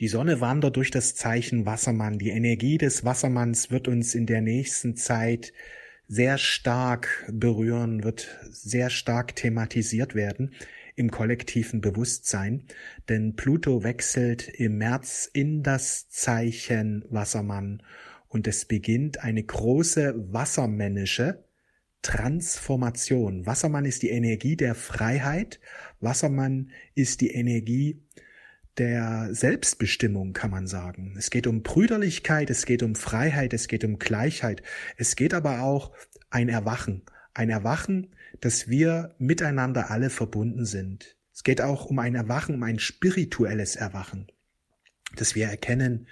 Die Sonne wandert durch das Zeichen Wassermann. Die Energie des Wassermanns wird uns in der nächsten Zeit sehr stark berühren, wird sehr stark thematisiert werden im kollektiven Bewusstsein, denn Pluto wechselt im März in das Zeichen Wassermann und es beginnt eine große wassermännische Transformation. Wassermann ist die Energie der Freiheit, Wassermann ist die Energie der Selbstbestimmung, kann man sagen. Es geht um Brüderlichkeit, es geht um Freiheit, es geht um Gleichheit. Es geht aber auch ein Erwachen. Ein Erwachen, dass wir miteinander alle verbunden sind. Es geht auch um ein Erwachen, um ein spirituelles Erwachen. Dass wir erkennen,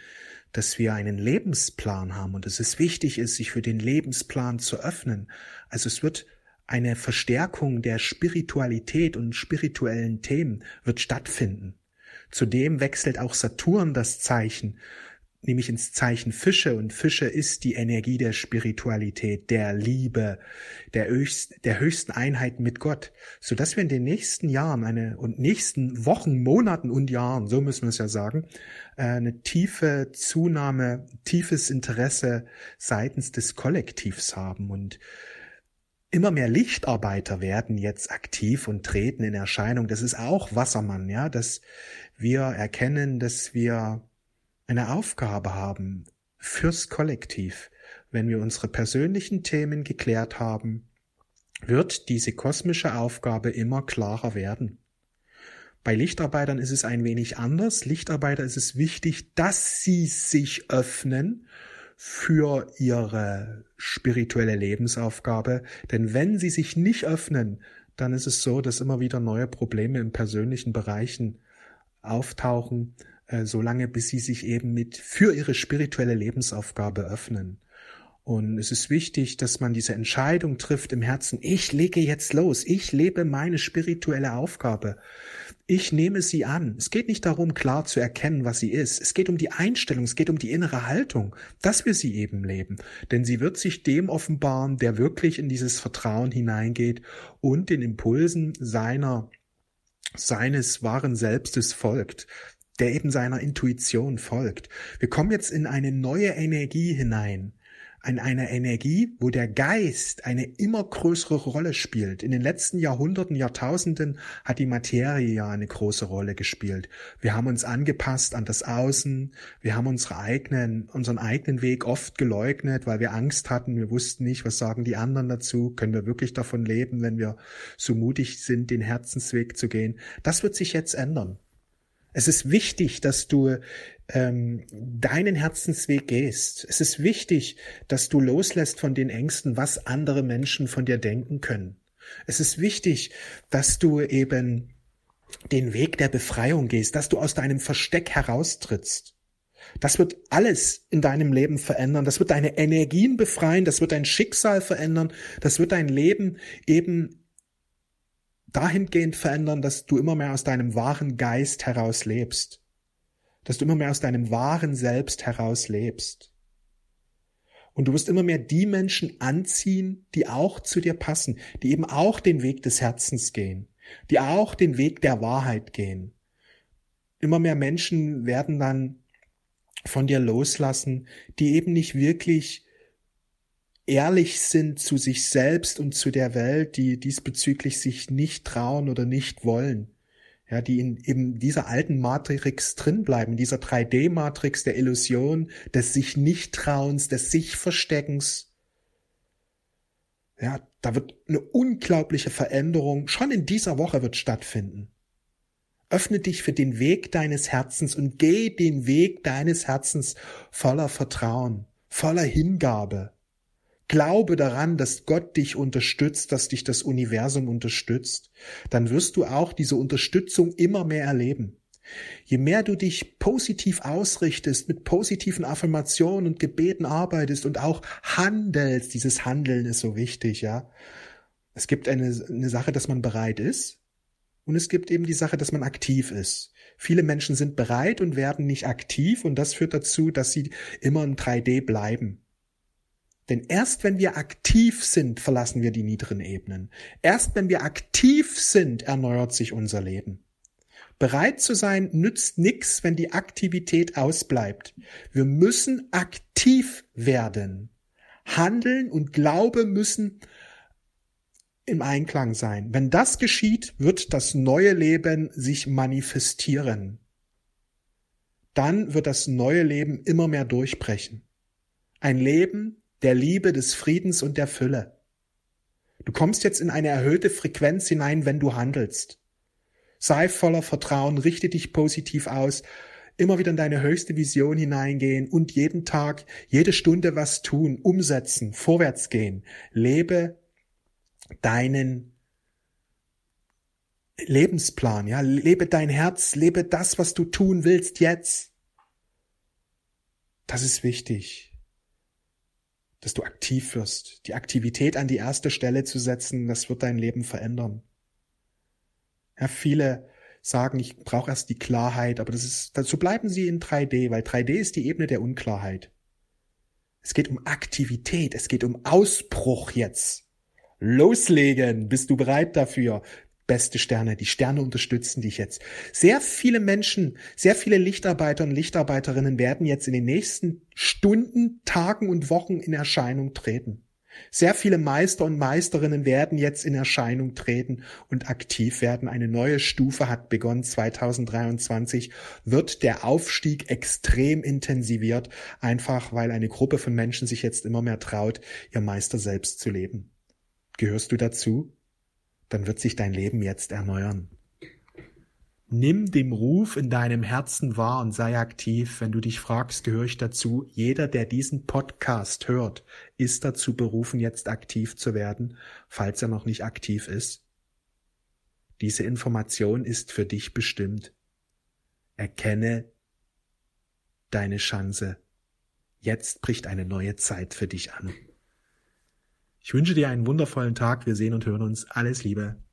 dass wir einen Lebensplan haben und dass es wichtig ist, sich für den Lebensplan zu öffnen. Also es wird eine Verstärkung der Spiritualität und spirituellen Themen wird stattfinden. Zudem wechselt auch Saturn das Zeichen, nämlich ins Zeichen Fische. Und Fische ist die Energie der Spiritualität, der Liebe, der, höchst, der höchsten Einheit mit Gott, so dass wir in den nächsten Jahren eine und nächsten Wochen, Monaten und Jahren, so müssen wir es ja sagen, äh, eine tiefe Zunahme, tiefes Interesse seitens des Kollektivs haben. Und Immer mehr Lichtarbeiter werden jetzt aktiv und treten in Erscheinung. Das ist auch Wassermann, ja, dass wir erkennen, dass wir eine Aufgabe haben fürs Kollektiv. Wenn wir unsere persönlichen Themen geklärt haben, wird diese kosmische Aufgabe immer klarer werden. Bei Lichtarbeitern ist es ein wenig anders. Lichtarbeiter ist es wichtig, dass sie sich öffnen für ihre spirituelle Lebensaufgabe. Denn wenn sie sich nicht öffnen, dann ist es so, dass immer wieder neue Probleme in persönlichen Bereichen auftauchen, äh, solange bis sie sich eben mit für ihre spirituelle Lebensaufgabe öffnen. Und es ist wichtig, dass man diese Entscheidung trifft im Herzen, ich lege jetzt los, ich lebe meine spirituelle Aufgabe. Ich nehme sie an. Es geht nicht darum, klar zu erkennen, was sie ist. Es geht um die Einstellung, es geht um die innere Haltung, dass wir sie eben leben. Denn sie wird sich dem offenbaren, der wirklich in dieses Vertrauen hineingeht und den Impulsen seiner seines wahren Selbstes folgt der eben seiner Intuition folgt. Wir kommen jetzt in eine neue Energie hinein, an eine Energie, wo der Geist eine immer größere Rolle spielt. In den letzten Jahrhunderten, Jahrtausenden hat die Materie ja eine große Rolle gespielt. Wir haben uns angepasst an das Außen, wir haben unsere eigenen, unseren eigenen Weg oft geleugnet, weil wir Angst hatten, wir wussten nicht, was sagen die anderen dazu, können wir wirklich davon leben, wenn wir so mutig sind, den Herzensweg zu gehen. Das wird sich jetzt ändern. Es ist wichtig, dass du ähm, deinen Herzensweg gehst. Es ist wichtig, dass du loslässt von den Ängsten, was andere Menschen von dir denken können. Es ist wichtig, dass du eben den Weg der Befreiung gehst, dass du aus deinem Versteck heraustrittst. Das wird alles in deinem Leben verändern. Das wird deine Energien befreien. Das wird dein Schicksal verändern. Das wird dein Leben eben dahingehend verändern, dass du immer mehr aus deinem wahren Geist heraus lebst. Dass du immer mehr aus deinem wahren Selbst heraus lebst. Und du wirst immer mehr die Menschen anziehen, die auch zu dir passen, die eben auch den Weg des Herzens gehen, die auch den Weg der Wahrheit gehen. Immer mehr Menschen werden dann von dir loslassen, die eben nicht wirklich ehrlich sind zu sich selbst und zu der Welt, die diesbezüglich sich nicht trauen oder nicht wollen. Ja, die in eben dieser alten Matrix drin bleiben, dieser 3D-Matrix der Illusion, des sich nicht trauens, des sich Versteckens. Ja, da wird eine unglaubliche Veränderung schon in dieser Woche wird stattfinden. Öffne dich für den Weg deines Herzens und geh den Weg deines Herzens voller Vertrauen, voller Hingabe. Glaube daran, dass Gott dich unterstützt, dass dich das Universum unterstützt. Dann wirst du auch diese Unterstützung immer mehr erleben. Je mehr du dich positiv ausrichtest, mit positiven Affirmationen und Gebeten arbeitest und auch handelst, dieses Handeln ist so wichtig, ja. Es gibt eine, eine Sache, dass man bereit ist und es gibt eben die Sache, dass man aktiv ist. Viele Menschen sind bereit und werden nicht aktiv und das führt dazu, dass sie immer in 3D bleiben. Denn erst wenn wir aktiv sind, verlassen wir die niederen Ebenen. Erst wenn wir aktiv sind, erneuert sich unser Leben. Bereit zu sein nützt nichts, wenn die Aktivität ausbleibt. Wir müssen aktiv werden. Handeln und Glaube müssen im Einklang sein. Wenn das geschieht, wird das neue Leben sich manifestieren. Dann wird das neue Leben immer mehr durchbrechen. Ein Leben der Liebe, des Friedens und der Fülle. Du kommst jetzt in eine erhöhte Frequenz hinein, wenn du handelst. Sei voller Vertrauen, richte dich positiv aus, immer wieder in deine höchste Vision hineingehen und jeden Tag, jede Stunde was tun, umsetzen, vorwärts gehen. Lebe deinen Lebensplan, ja, lebe dein Herz, lebe das, was du tun willst jetzt. Das ist wichtig, dass du aktiv wirst, die Aktivität an die erste Stelle zu setzen, das wird dein Leben verändern. Ja, viele sagen, ich brauche erst die Klarheit, aber das ist, dazu bleiben sie in 3D, weil 3D ist die Ebene der Unklarheit. Es geht um Aktivität, es geht um Ausbruch jetzt. Loslegen, bist du bereit dafür? Beste Sterne, die Sterne unterstützen dich jetzt. Sehr viele Menschen, sehr viele Lichtarbeiter und Lichtarbeiterinnen werden jetzt in den nächsten Stunden, Tagen und Wochen in Erscheinung treten. Sehr viele Meister und Meisterinnen werden jetzt in Erscheinung treten und aktiv werden. Eine neue Stufe hat begonnen 2023, wird der Aufstieg extrem intensiviert, einfach weil eine Gruppe von Menschen sich jetzt immer mehr traut, ihr Meister selbst zu leben. Gehörst du dazu? Dann wird sich dein Leben jetzt erneuern. Nimm dem Ruf in deinem Herzen wahr und sei aktiv. Wenn du dich fragst, gehöre ich dazu? Jeder, der diesen Podcast hört, ist dazu berufen, jetzt aktiv zu werden, falls er noch nicht aktiv ist. Diese Information ist für dich bestimmt. Erkenne deine Chance. Jetzt bricht eine neue Zeit für dich an. Ich wünsche dir einen wundervollen Tag. Wir sehen und hören uns. Alles Liebe.